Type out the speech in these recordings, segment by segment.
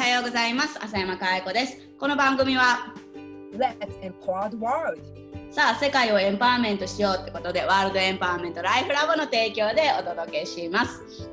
はようございます。浅山かえ子です。この番組は Let's empower the world! さあ世界をエンパワーメントしようってことでワールドエンパワーメントライフラボの提供でお届けします。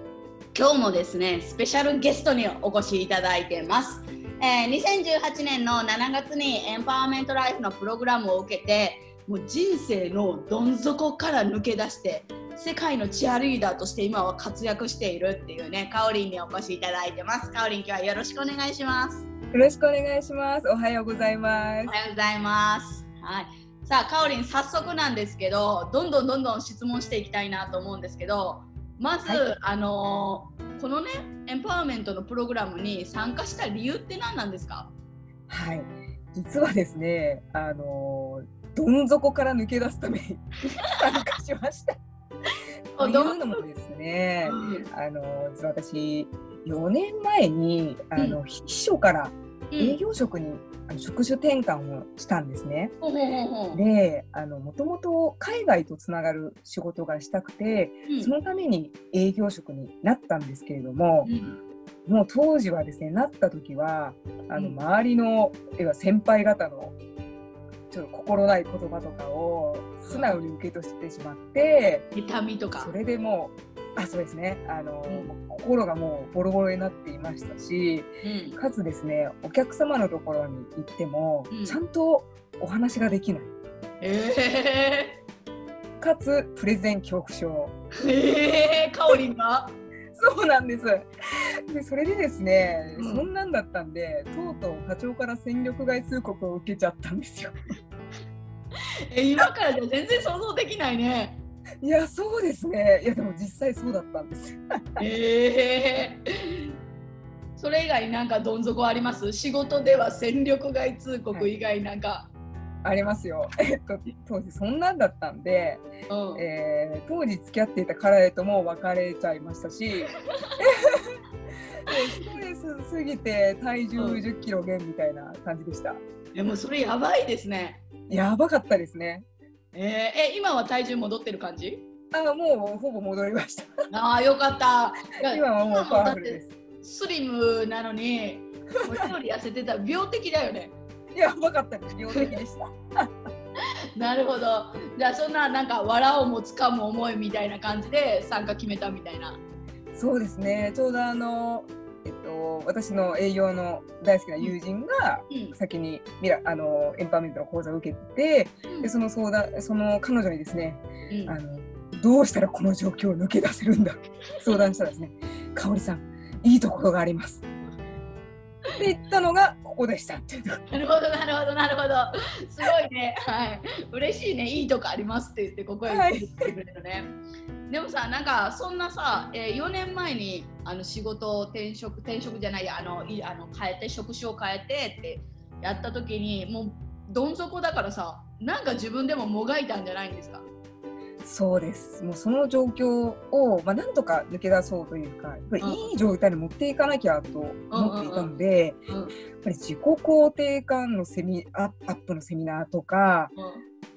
今日もですねスペシャルゲストにお越しいただいてます、えー2018年の7月にエンパワーメントライフのプログラムを受けてもう人生のどん底から抜け出して世界のチアリーダーとして今は活躍しているっていうねかおりんにお越しいただいてますかおりん今日はよろしくお願いしますよろしくお願いします。おはようございますお。はようございます。はい。さあ、かおりん、早速なんですけど、どんどんどんどん質問していきたいなと思うんですけど、まず、はいあのーこのね、エンパワーメントのプログラムに参加した理由って何なんですか？はい。実はですね、あのどん底から抜け出すために参加しました。というのもですね、あの実は私4年前にあの、秘書から営業職に、あの職種転換をしたんですね。で、あのもともと海外とつながる仕事がしたくて、うん。そのために営業職になったんですけれども、うん。もう当時はですねなった時はあのうん。周りの、要は先輩方のちょっと心ない言葉とかを素直に受け取ってしまって痛みとか。そ。れでもうあそうですね。あの、うん。心がもうボロボロになっていましたしうん。かつですねお客様のところに行っても、うん。ちゃんとお話ができない。えかつプレゼン恐怖症。ー、えー、かおりんが？そうなんです。で、それでですね、うん。そんなんだったんで、とうとう課長から戦力外通告を受けちゃったんですよ。え今からじゃ全然想像できないね。いや、そうですね。いや、でも実際そうだったんです。えー、それ以外になんかどん底あります？仕事では戦力外通告以外なんか、ありますよ。えっと、当時そんなんだったんで、うんえー当時付き合っていた彼とも別れちゃいましたし、でストレスすぎて体重うん10キロ減みたいな感じでした。でもそれやばいですね。やばかったですね。えー、え今は体重戻ってる感じ？あもうほぼ戻りました。ああよかった。今はもうパワフルです。てスリムなのに俺より痩せてたら 病的だよね。やばかったです。病的でした。なるほど。じゃあそんななんか藁をもつかむ思いみたいな感じで参加決めたみたいな。そうですね。ちょうどあの、と、私の営業の大好きな友人がうん。先にミラあのエンパワーメントの講座を受けて、でその相談その彼女にですね、うん。あのどうしたらこの状況を抜け出せるんだ相談したらですね、香織さんいいところがあります。って言ったのがここでしたなるほどなるほどなるほど。すごいね。はい。嬉しいね。いいとこありますって言ってここへ来てくれるね、でもさなんかそんなさ、えー、4年前にあの仕事を転職転職じゃないやあのいあの変えて職種を変えてってやった時にもうどん底だからさなんか自分でももがいたんじゃないんですか？そうです。もうその状況を、まあ、なんとか抜け出そうというか、やっいい状態に持っていかなきゃと思っていたので、うんうんやっぱり自己肯定感のセミアアップのセミナーとか、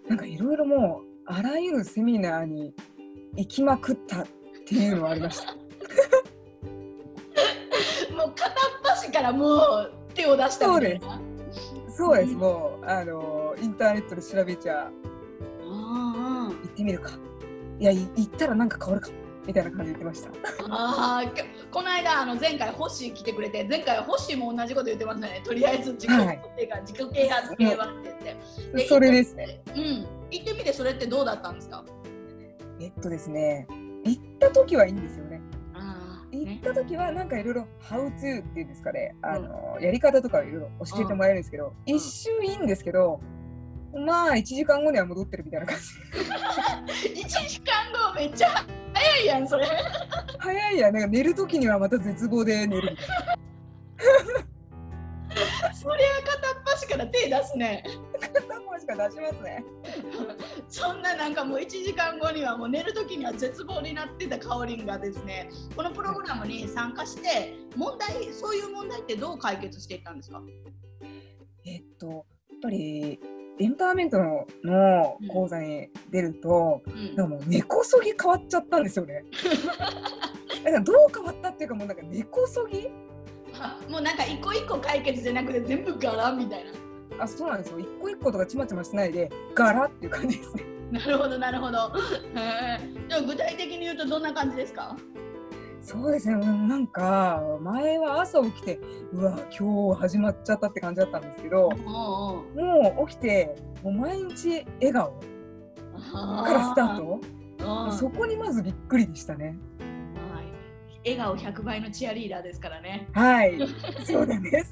なんかいろいろもうあらゆるセミナーに行きまくったっていうのはありました。もう片っ端からもう手を出したみたいな。そうです。うん。もうあのインターネットで調べちゃってみるか。いやい行ったらなんか変わるかみたいな感じで言ってました。あーきょこの間あの前回ホッシー来てくれて前回ホッシーも同じこと言ってますね。とりあえず自己肯定感、自己啓発系はって言って。でそれですね。うん。行ってみてそれってどうだったんですか？えっとですね、行った時はいいんですよね。行った時はなんかいろいろ「How to」っていうんですかね、あのやり方とかいろいろ教えてもらえるんですけど、一瞬いいんですけどまあ1時間後には戻ってるみたいな感じ。1時間後めっちゃ早いやんそれ。早いやなんか寝る時にはまた絶望で寝るそりゃ片っ端から手出すね。片方しか出しますね。そんななんかもう1時間後にはもう寝る時には絶望になってたかおりんがですねこのプログラムに参加して問題そういう問題ってどう解決していったんですか？えっとやっぱりエンパワーメントのの講座に出ると、うん。なんかもう根こそぎ変わっちゃったんですよね。だからどう変わったっていうかもうなんか根こそぎ？もうなんか一個一個解決じゃなくて全部柄みたいな。あそうなんですよ。一個一個とかちまちましないで柄っていう感じですね。なるほどなるほど。でも具体的に言うとどんな感じですか？そうですね。なんか前は朝起きてうわ今日始まっちゃったって感じだったんですけどもう起きてもう毎日笑顔からスタート。トそこにまずびっくりでしたね。笑顔100倍のチアリーダーですからね。はい。そうなんです。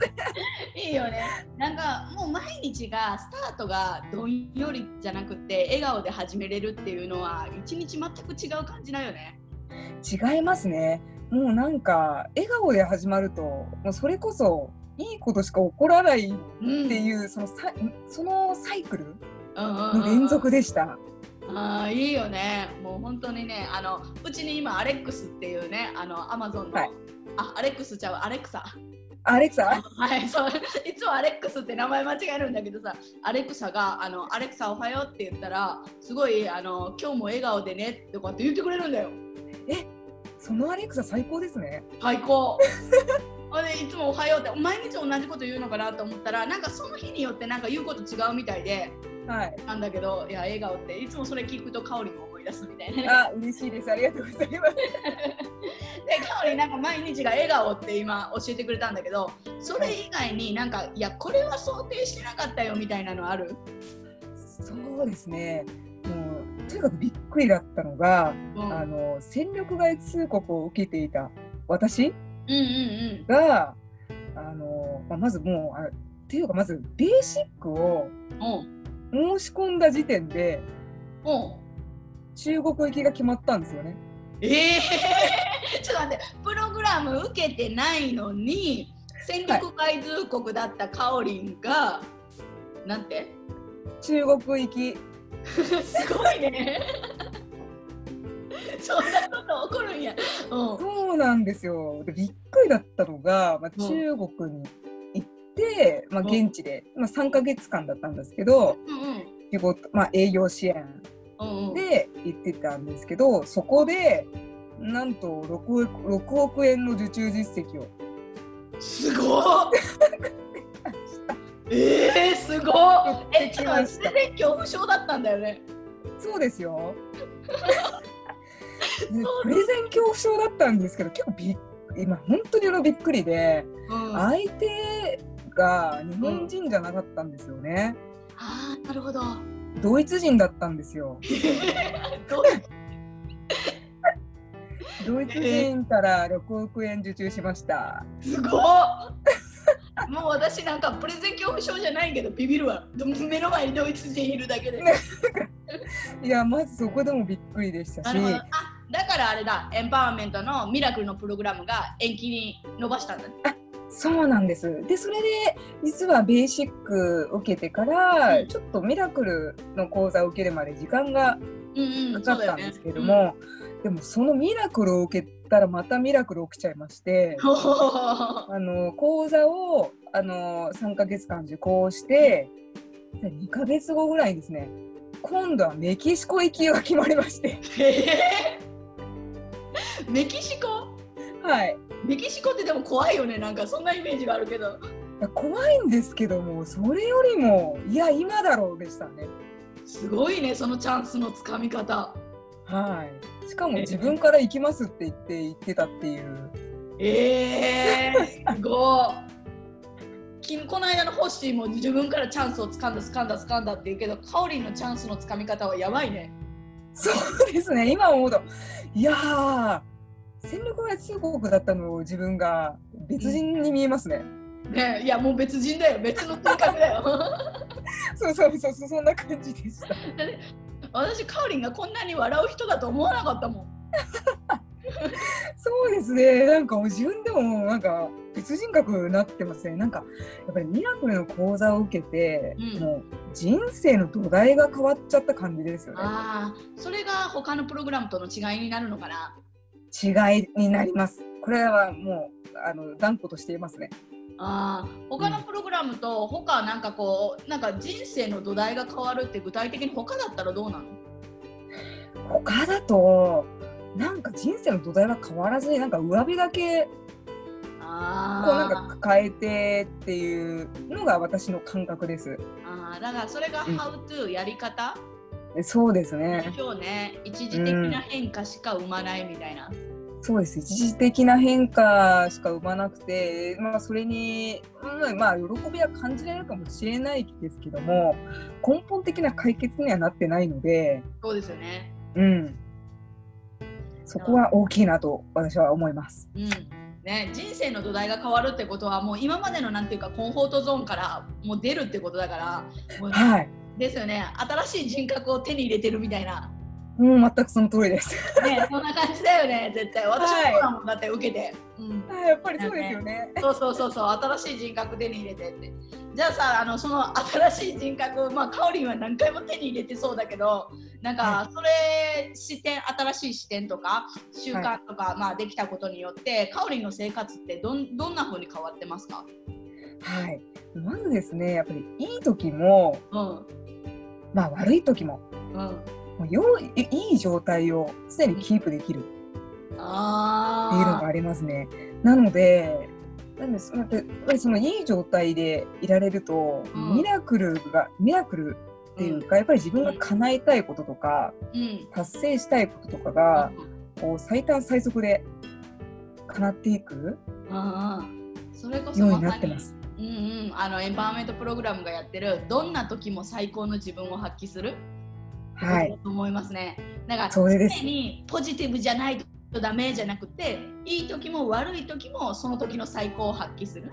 いいよね。なんかもう毎日がスタートがどんよりじゃなくて笑顔で始めれるっていうのは一日全く違う感じだよね。違いますねもうなんか笑顔で始まるともうそれこそいいことしか起こらないっうんていう、そのサイそのサイクルうんうんうんの連続でした。ああいいよね。もう本当にね、あのうちに今アレックスっていうね、あのアマゾンの、はいあアレックスちゃうアレクサ。アレクサ？はい、そういつもアレックスって名前間違えるんだけどさ、アレクサがあのアレクサおはようって言ったら、すごいあの今日も笑顔でねとかって言ってくれるんだよ。そのアレクサ最高ですね。最高。ほんでいつもおはようって毎日同じこと言うのかなと思ったらなんかその日によってなんか言うこと違うみたいではい。なんだけどいや笑顔っていつもそれ聞くと香りも思い出すみたいなね。あ、嬉しいです。ありがとうございます。で香りなんか毎日が笑顔って今教えてくれたんだけどそれ以外になんかいやこれは想定してなかったよみたいなのある、そうですね。にかくびっくりだったのが、うん、あの戦力外通告を受けていた私うんうんが、あのまあ、まずもうあっていうかまずベーシックをうん。うん申し込んだ時点でうん。中国行きが決まったんですよね。ええ ちょっと待ってプログラム受けてないのに戦力外通告だったかおりんが、なんて？中国行きすごいね。そんなこと起こるんや、うん、そうなんですよ。でびっくりだったのが、まあ、うん。中国に行って、まあ、うん。現地で、まあ、3ヶ月間だったんですけどうん仕事、まあ、営業支援で行ってたんですけどそこでなんと 6, 億6億円の受注実績を。すごっ えー、すごっえちょっと待って全然恐怖症だったんだよねそうですよ。でプレゼン恐怖症だったんですけど結構びっ今本当にあのびっくりでうんあ相手が日本人じゃなかったんですよね。あーなるほどドイツ人だったんですよ。ドイツ人から6億円受注しました。すごっもう私なんかプレゼン恐怖症じゃないけどビビるわ。目の前にドイツ人いるだけで。いやまずそこでもびっくりでしたし。あだからあれだ。エンパワーメントのミラクルのプログラムが延期に伸ばしたんだね。そうなんです。でそれで実はベーシック受けてから、うん。ちょっとミラクルの講座を受けるまで時間がうんうんかかったんですけれども、でもそのミラクルを受けたらまたミラクル起きちゃいまして。あの講座をあの3ヶ月間受講してで2ヶ月後ぐらいにですね今度はメキシコ行きが決まりまして。え ーメキシコ？はい。メキシコってでも怖いよねなんかそんなイメージがあるけど。怖いんですけどもそれよりもいや今だろうでしたね。すごいねそのチャンスのつかみ方はい。しかも自分から行きますって言って言ってたっていう。えー、すごい。きこの間のホッシーも自分からチャンスをつかんだつかんだつかんだって言うけどカオリンのチャンスのつかみ方はやばいね。そうですね今思うと。いやー戦力外通告だったのを自分が別人に見えますね、ねいやもう別人だよ。別の性格だよ。そうそうそうそうそんな感じでした 私カオリンがこんなに笑う人だと思わなかったもんそうですね、なんか自分でもなんか別人格になってますね。なんかやっぱりミラクルの講座を受けて、うんもう人生の土台が変わっちゃった感じですよね。ああそれが他のプログラムとの違いになるのかな違いになります。これはもうあの断固としていますね。あー他のプログラムと他なんかこうなんか人生の土台が変わるって具体的に他だったらどうなの？他だとなんか人生の土台は変わらずになんか上辺だけあこうなんか変えてっていうのが私の感覚です。あだからそれが How to やり方、うん、そうですね。今日ね一時的な変化しか生まないみたいな。うんそうです一時的な変化しか生まなくて、まあ、それに、うん、まあ喜びは感じられるかもしれないですけども根本的な解決にはなってないのでそうですよね、うん、そこは大きいなと私は思います。うん。ね、人生の土台が変わるってことはもう今までのなんていうかコンフォートゾーンからもう出るってことだからはい、ですよね。新しい人格を手に入れてるみたいなうん、全くその通りです。ね、そんな感じだよね、絶対。私もそうだもん、だって受けて。うん、やっぱりそうですよね。そうそうそうそう、新しい人格手に入れてって。じゃあさ、あのその新しい人格、まあかおりんは何回も手に入れてそうだけど、なんかそれ視点、新しい視点とか習慣とか、はい、まあできたことによって、かおりんの生活ってどんどんな風に変わってますか？はい。まずですね、やっぱりいい時も、うん、まあ悪い時も。うんもうよいいい状態を常にキープできる。っていうのがありますね。なのでなんですやっぱりそのいい状態でいられると、うん、ミラクルがミラクルっていうか、やっぱり自分が叶えたいこととか、うん、達成したいこととかが、こう最短最速で叶っていくそれこそようになってます。うんうん、あのエンパワーメントプログラムがやってるどんな時も最高の自分を発揮するはい、と思いますね。だから常にポジティブじゃないとダメじゃなくていい時も悪い時もその時の最高を発揮する。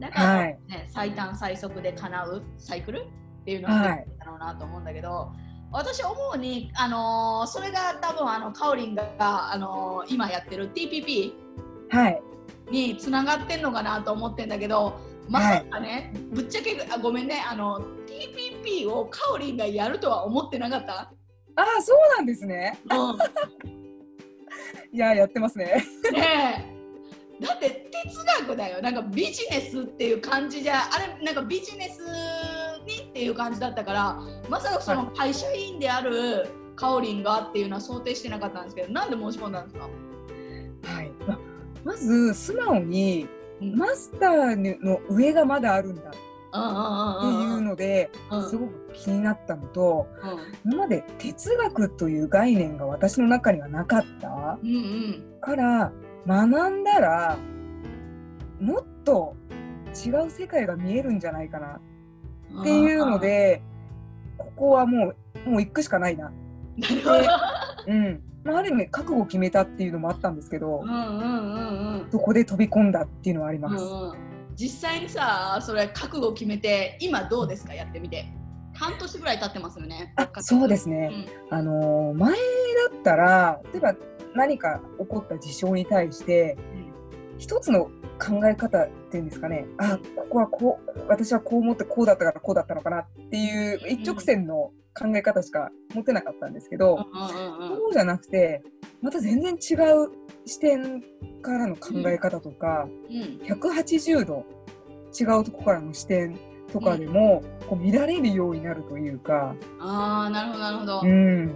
だから、ね、はい、最短最速で叶うサイクルっていうのがだろうなと思うんだけど、はい、私思うに、あのー、それが多分あのカオリンが、あのー、今やってる TPP につながってんのかなと思ってんだけどまさかね、はい、ぶっちゃけあごめんねあの TPP をかおりんがやるとは思ってなかった？ああそうなんですね、うん、いややってますね。ねだって哲学だよ。なんかビジネスっていう感じじゃあれなんかビジネスにっていう感じだったからまさかその会社員であるかおりんがっていうのは想定してなかったんですけどなんで申し込んだんですか？はい。ままず素直にマスターの上がまだあるんだ。っていうのですごく気になったのと、今まで哲学という概念が私の中にはなかった、から学んだらもっと違う世界が見えるんじゃないかなっていうのでここはもうもう行くしかないな。うんまあ、ある意味覚悟を決めたっていうのもあったんですけど、そこで飛び込んだっていうのはあります。うんうん、実際にさそれ覚悟を決めて今どうですか？やってみて。半年ぐらい経ってますよね。あそうですね。うん、あの前だったら例えば何か起こった事象に対して、うん、一つの考え方っていうんですかね。あここはこう私はこう思ってこうだったからこうだったのかなっていう一直線の考え方しか持てなかったんですけど、そうじゃなくてまた全然違う視点からの考え方とか、うん、180度違うとこからの視点とかでも、こう見られるようになるというか。あーなるほどなるほど。うん。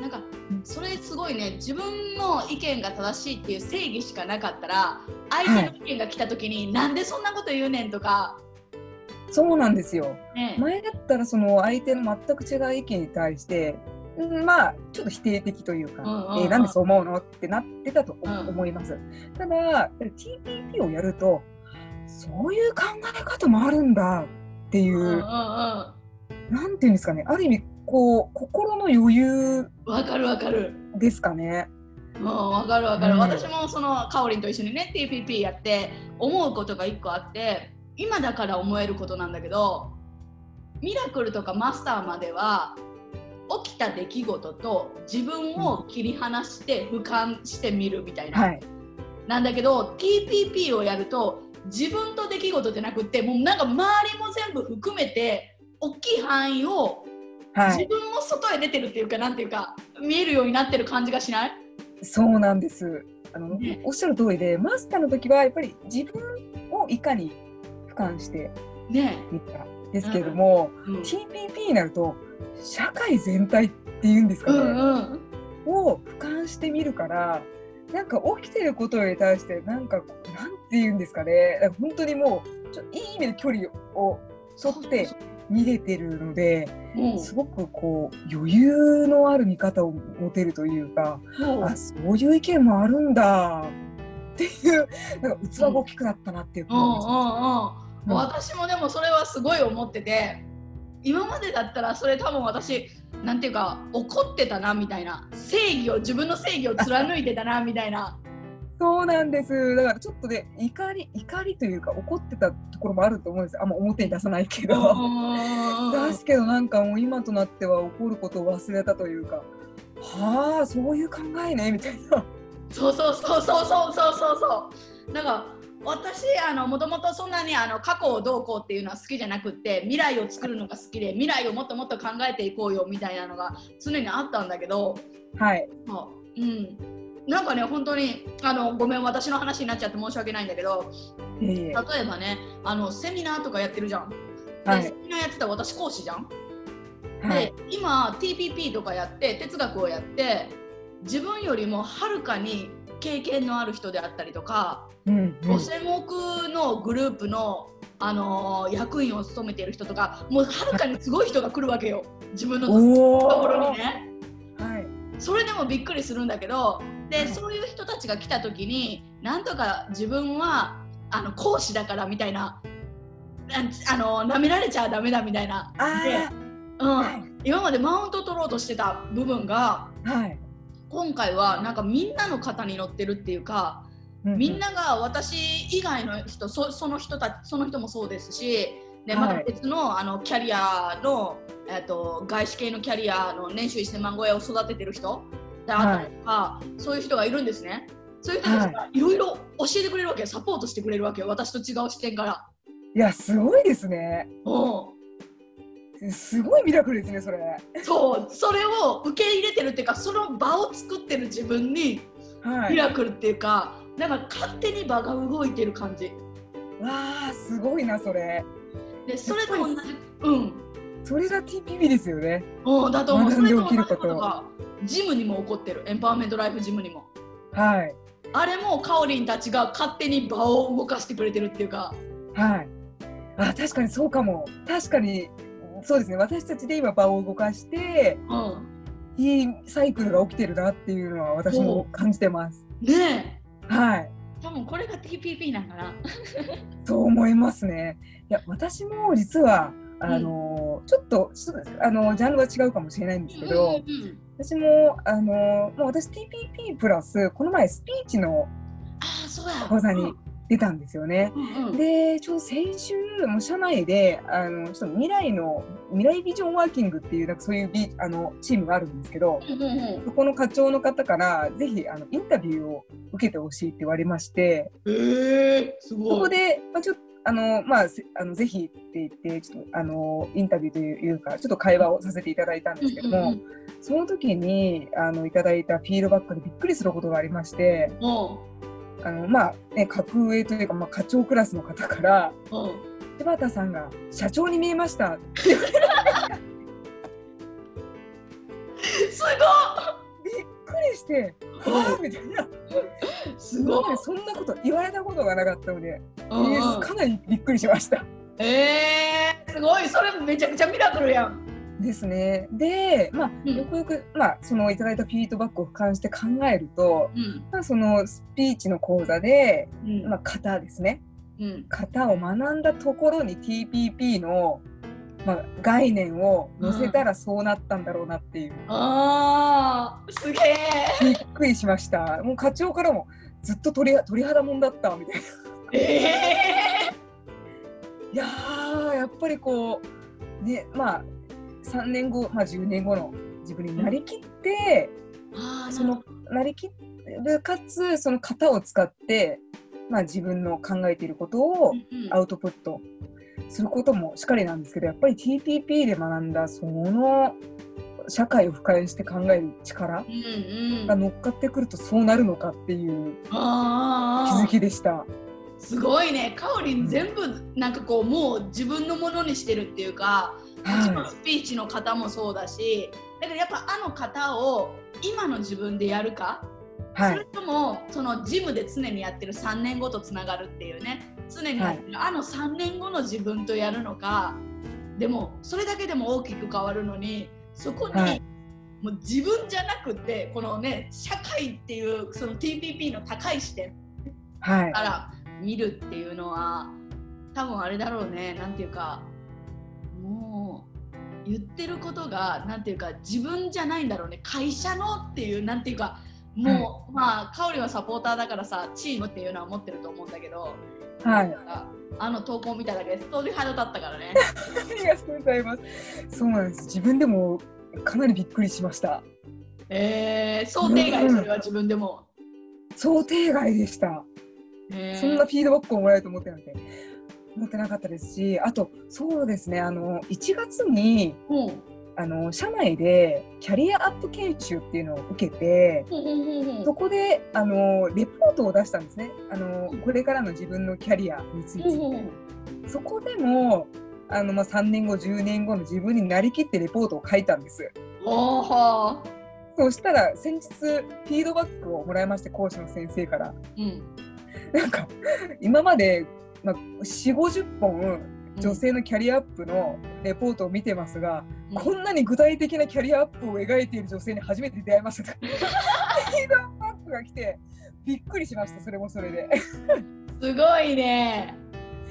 なんかそれすごいね。自分の意見が正しいっていう正義しかなかったら相手の意見が来た時に、はい、なんでそんなこと言うねんとか。そうなんですよ、ね、前だったらその相手の全く違う意見に対してまあちょっと否定的というか、うんうんうん、えー、なんでそう思うのってなってたと思います、うん、ただ TPP をやるとそういう考え方もあるんだっていう,、なんていうんですかね。ある意味こう心の余裕わかるわかる。ですかね。うん、わかるわかる、うん、私もそのかおりんと一緒にね TPP やって思うことが1個あって今だから思えることなんだけどミラクルとかマスターまでは起きた出来事と自分を切り離して俯瞰してみるみたいな、はい、なんだけど TPP をやると自分と出来事じゃなくてもうなんか周りも全部含めて大きい範囲を自分も外へ出てるっていうかなんていうか見えるようになってる感じがしない？そうなんです。あの、ね、おっしゃる通りでマスターの時はやっぱり自分をいかに感してみたですけれども、うんうん、TPP になると社会全体っていうんですかね、うんうん、を俯瞰してみるからなんか起きてることに対してなんかなんて言うんですかね？か本当にもうちょいい意味で距離を沿って見れてるのでうん。すごくこう余裕のある見方を持てるというかもうあそういう意見もあるんだっていうなんか器が大きくなったなっていううんうんうん感じうん。私もでもそれはすごい思ってて今までだったらそれ多分私なんていうか怒ってたなみたいな正義を自分の正義を貫いてたな みたいな。そうなんです。だからちょっとね怒り怒りというか怒ってたところもあると思うんです。あんま表に出さないけど。出すけどなんかもう今となっては怒ることを忘れたというかはあそういう考えねみたいな。そうそうそうそうそうそうそうそう。なんか私あのもともとそんなにあの過去をどうこうっていうのは好きじゃなくって未来を作るのが好きで未来をもっともっと考えていこうよみたいなのが常にあったんだけどはい。あう。ん。なんかね本当にあのごめん私の話になっちゃって申し訳ないんだけどいえいえ。例えばねあのセミナーとかやってるじゃん。ではい。セミナーやってたら私講師じゃん。はい。で今 TPP とかやって哲学をやって自分よりもはるかに経験のある人であったりとか、うんうん。5000億のグループの、あのー役員を務めている人とかもうはるかにすごい人が来るわけよ。自分のところにね。はい。それでもびっくりするんだけどで、はい。そういう人たちが来た時になんとか自分はあの講師だからみたいなあの舐められちゃダメだみたいな。であうん。あはい。今までマウント取ろうとしてた部分がはい今回はなんかみんなの肩に乗ってるっていうか、ううみんなが私以外の人そその人たちその人もそうですしではい。また別の,、あのキャリアの、えっと外資系のキャリアの年収1000万超えを育ててる人であったりとか、そういう人がいるんですね。そういう人たちがいろいろ教えてくれるわけよ。サポートしてくれるわけよ。私と違う視点から。いやすごいですね。うんすごいミラクルですねそれ。そうそれを受け入れてるっていうかその場を作ってる自分にはい。ミラクルっていうか、なんか勝手に場が動いてる感じ。わあすごいなそれ。でそれと同じうん。それが TPP ですよね。うんだと思う。学んでそれと同じ起きることがジムにも起こってる。エンパワーメントライフジムにも。はい。あれもカオリンたちが勝手に場を動かしてくれてるっていうか。はい。あ確かにそうかも。確かにそうですね。私たちで今場を動かしてうん。いいサイクルが起きてるなっていうのは私も感じてます。ねはい、え多分これが TPP なんかな。そう思いますね。いや、私も実はあの、ちょっとちょっとあのジャンルは違うかもしれないんですけど、うんうん私もあのもう私 TPP プラスこの前スピーチのああそうや。講座に出たんですよね。うんうんで、ちょうど先週もう社内であのちょっと未来の未来ビジョンワーキングっていうなんかそういうビあのチームがあるんですけど。うんうんうんそこの課長の方からぜひあのインタビューを受けてほしいって言われまして、えー、すごいそこで、まあ、ちょっとあのまあせあのぜひって言ってちょっとあのインタビューというかちょっと会話をさせていただいたんですけども、うんうんその時にあのいただいたフィードバックでびっくりすることがありまして、うんあのまあね格上というかまあ課長クラスの方からうん柴田さんが社長に見えました。すびっくりして、はあみたいな。すごいそんなこと言われたことがなかったので、うんうんかなりびっくりしました。えー、すごいそれめちゃくちゃミラクルやん。ですね。で、まあ、うんよくよく、まあ、そのいただいたフィードバックを俯瞰して考えると、うんまあ、そのスピーチの講座で、うんまあ、型ですね。うん型を学んだところに TPP の、まあ、概念を載せたらそうなったんだろうなっていう、あーすげえ。びっくりしました。もう課長からもずっと鳥鳥肌もんだったみたいな。えいやーやっぱりこうねまあ3年後、まあ、10年後の自分になりきって、ー、あーそのなりきるかつその型を使って、まあ、自分の考えていることをうんうん。アウトプットすることもしっかりなんですけどやっぱり TPP で学んだその社会を俯瞰して考える力うんうん。が乗っかってくるとそうなるのかっていう気づきでした。すごいね。かおりん全部なんかこうもう自分のものにしてるっていうかスピーチの方もそうだしだからやっぱあの方を今の自分でやるかはい。それともそのジムで常にやってる3年後とつながるっていうね常にやってる、あの3年後の自分とやるのかでもそれだけでも大きく変わるのにそこに、はい。もう自分じゃなくてこのね社会っていうその TPP の高い視点はい。から見るっていうのは多分あれだろうねなんていうか言ってることがなんていうか自分じゃないんだろうね。会社のっていうなんていうかもう、まあかおりはサポーターだからさチームっていうのは持ってると思うんだけど、はい。あの投稿見ただけで鳥肌立ったからね。ありがとうございます。そうなんです。自分でもかなりびっくりしました。えー、想定外それは自分でも、想定外でした。えー。そんなフィードバックをもらえると思ってなんて思ってなかったですしあとそうですねあの1月にうん。あの社内でキャリアアップ研修っていうのを受けてうんうんうんうん。そこであのレポートを出したんですね。あのこれからの自分のキャリアについて、うんうんそこでもあの、まあ、3年後10年後の自分になりきってレポートを書いたんです。そしたら先日フィードバックをもらいまして講師の先生から。うん。なんか今まで、まあ、4 5 0本女性のキャリアアップのレポートを見てますが、うん。こんなに具体的なキャリアアップを描いている女性に初めて出会いましたとフィードバックが来てびっくりしましたそれもそれで、すごいね。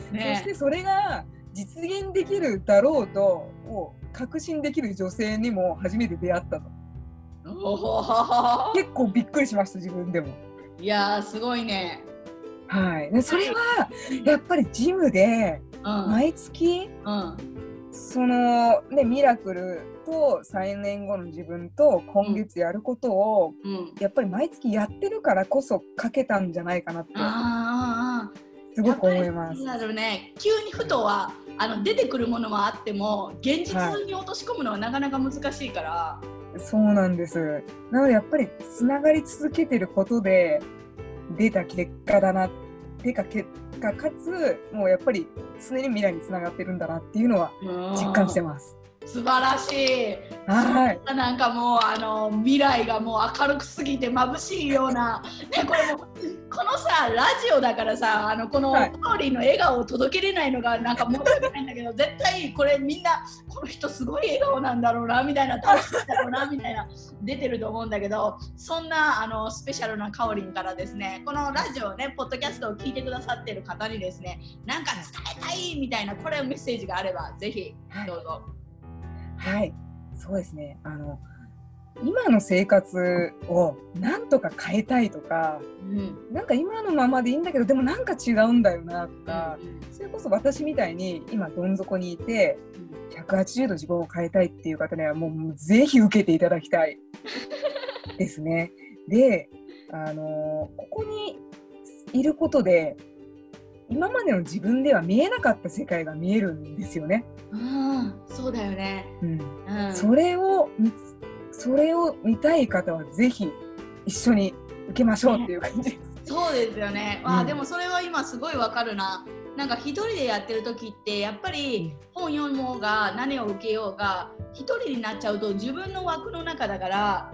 そねしてそれが実現できるだろうとを確信できる女性にも初めて出会ったと。結構びっくりしました自分でも。いやーすごいねはい。でそれはやっぱりジムでうん。毎月うんそのねミラクルと3年後の自分と今月やることをうん。やっぱり毎月やってるからこそ書けたんじゃないかなってすごく思います。なるね。急にふとはあの出てくるものはあっても現実に落とし込むのはなかなか難しいから、そうなんです。なのでやっぱりつながり続けてることで出た結果だな、出た結果かつもうやっぱり常に未来につながってるんだなっていうのは実感してます。素晴らしいはい。なんかもうあの未来がもう明るくすぎて眩しいような、ね、これもこのさラジオだからさあのこのはいカオリンの笑顔を届けれないのがなんか申し訳ないんだけど絶対これみんなこの人すごい笑顔なんだろうなみたいな楽しいんだろうなみたいな出てると思うんだけどそんなあのスペシャルなカオリンからですねこのラジオねポッドキャストを聞いてくださってる方にですねなんか伝えたいみたいなこれメッセージがあればぜひはいどうぞ。はい。そうですね。あの今の生活をなんとか変えたいとか、うんなんか今のままでいいんだけどでもなんか違うんだよなとか、うんそれこそ私みたいに今どん底にいて180度自分を変えたいっていう方にはもうぜひ受けていただきたいですね。で、あのここにいることで今までの自分では見えなかった世界が見えるんですよね。うん、そうだよね。うん、うん、それをそれを見たい方はぜひ一緒に受けましょうっていう感じです。そうですよね。あ、うんでもそれは今すごいわかるな。なんか一人でやってる時ってやっぱり本読もうが何を受けようが一人になっちゃうと自分の枠の中だから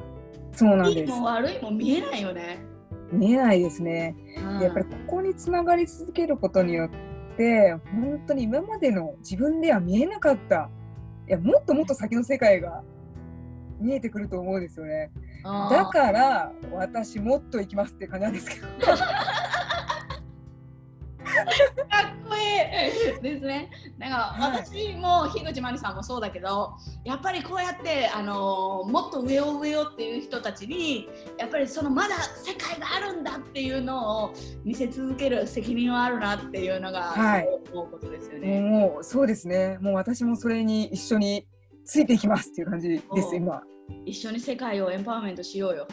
そうなんです。いいも悪いも見えないよね。見えないですね。うんでやっぱりここにつながり続けることによって本当に今までの自分では見えなかったいやもっともっと先の世界が見えてくると思うんですよね。うんだから私もっと行きますって感じなんですけど。か っこいいですね。なんかはい私も樋口真理さんもそうだけどやっぱりこうやってあのもっと上を上をっていう人たちにやっぱりそのまだ世界があるんだっていうのを見せ続ける責任はあるなっていうのが、はい思うことですよね。もうそうですねもう私もそれに一緒についていきますっていう感じでおす今一緒に世界をエンパワーメントしようよ。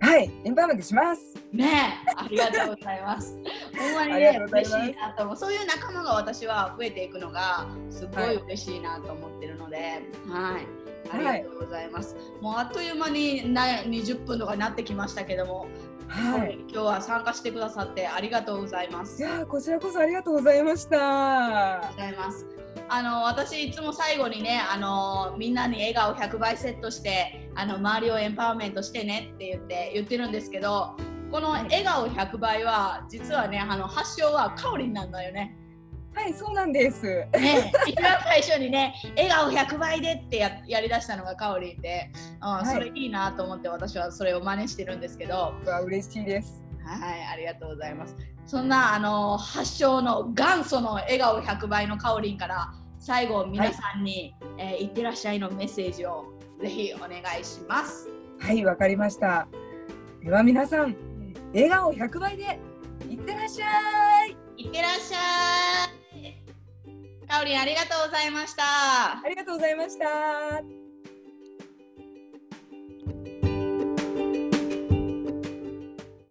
はいエンパワーメントしますねえ、ありがとうございます。ほんまにね嬉しいなと思う。そういう仲間が私は増えていくのがすごはいい嬉しいなと思ってるので、はい。あはいりがとうございます。もうあっという間にな20分とかになってきましたけども、はい今日は参加してくださってありがとうございます。いやーこちらこそありがとうございましたありがとうございます。あの私いつも最後にねあのみんなに笑顔100倍セットしてあの周りをエンパワーメントしてねって言って言ってるんですけどこの笑顔100倍は実はねあの発祥はカオリンなんだよね。はい、そうなんです。ね、一番最初にね、笑顔100倍でってややりだしたのがカオリンで、うんはいそれいいなと思って私はそれを真似してるんですけど、うわ嬉しいです。はい、ありがとうございます。そんなあの発祥の元祖の笑顔100倍のカオリンから最後皆さんに、えーいってらっしゃいのメッセージをぜひお願いします。はい、わかりました。では皆さん、笑顔100倍でいってらっしゃい。いってらっしゃい。カオリンありがとうございました。ありがとうございました。